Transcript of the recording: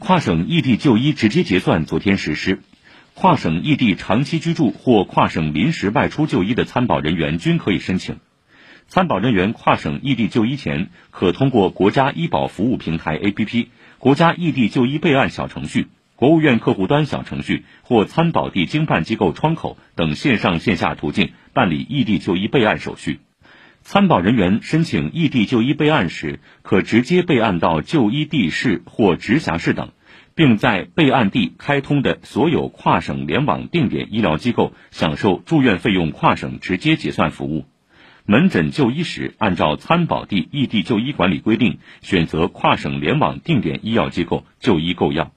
跨省异地就医直接结算昨天实施，跨省异地长期居住或跨省临时外出就医的参保人员均可以申请。参保人员跨省异地就医前，可通过国家医保服务平台 APP、国家异地就医备案小程序、国务院客户端小程序或参保地经办机构窗口等线上线下途径办理异地就医备案手续。参保人员申请异地就医备案时，可直接备案到就医地市或直辖市等，并在备案地开通的所有跨省联网定点医疗机构享受住院费用跨省直接结算服务。门诊就医时，按照参保地异地就医管理规定，选择跨省联网定点医药机构就医购药。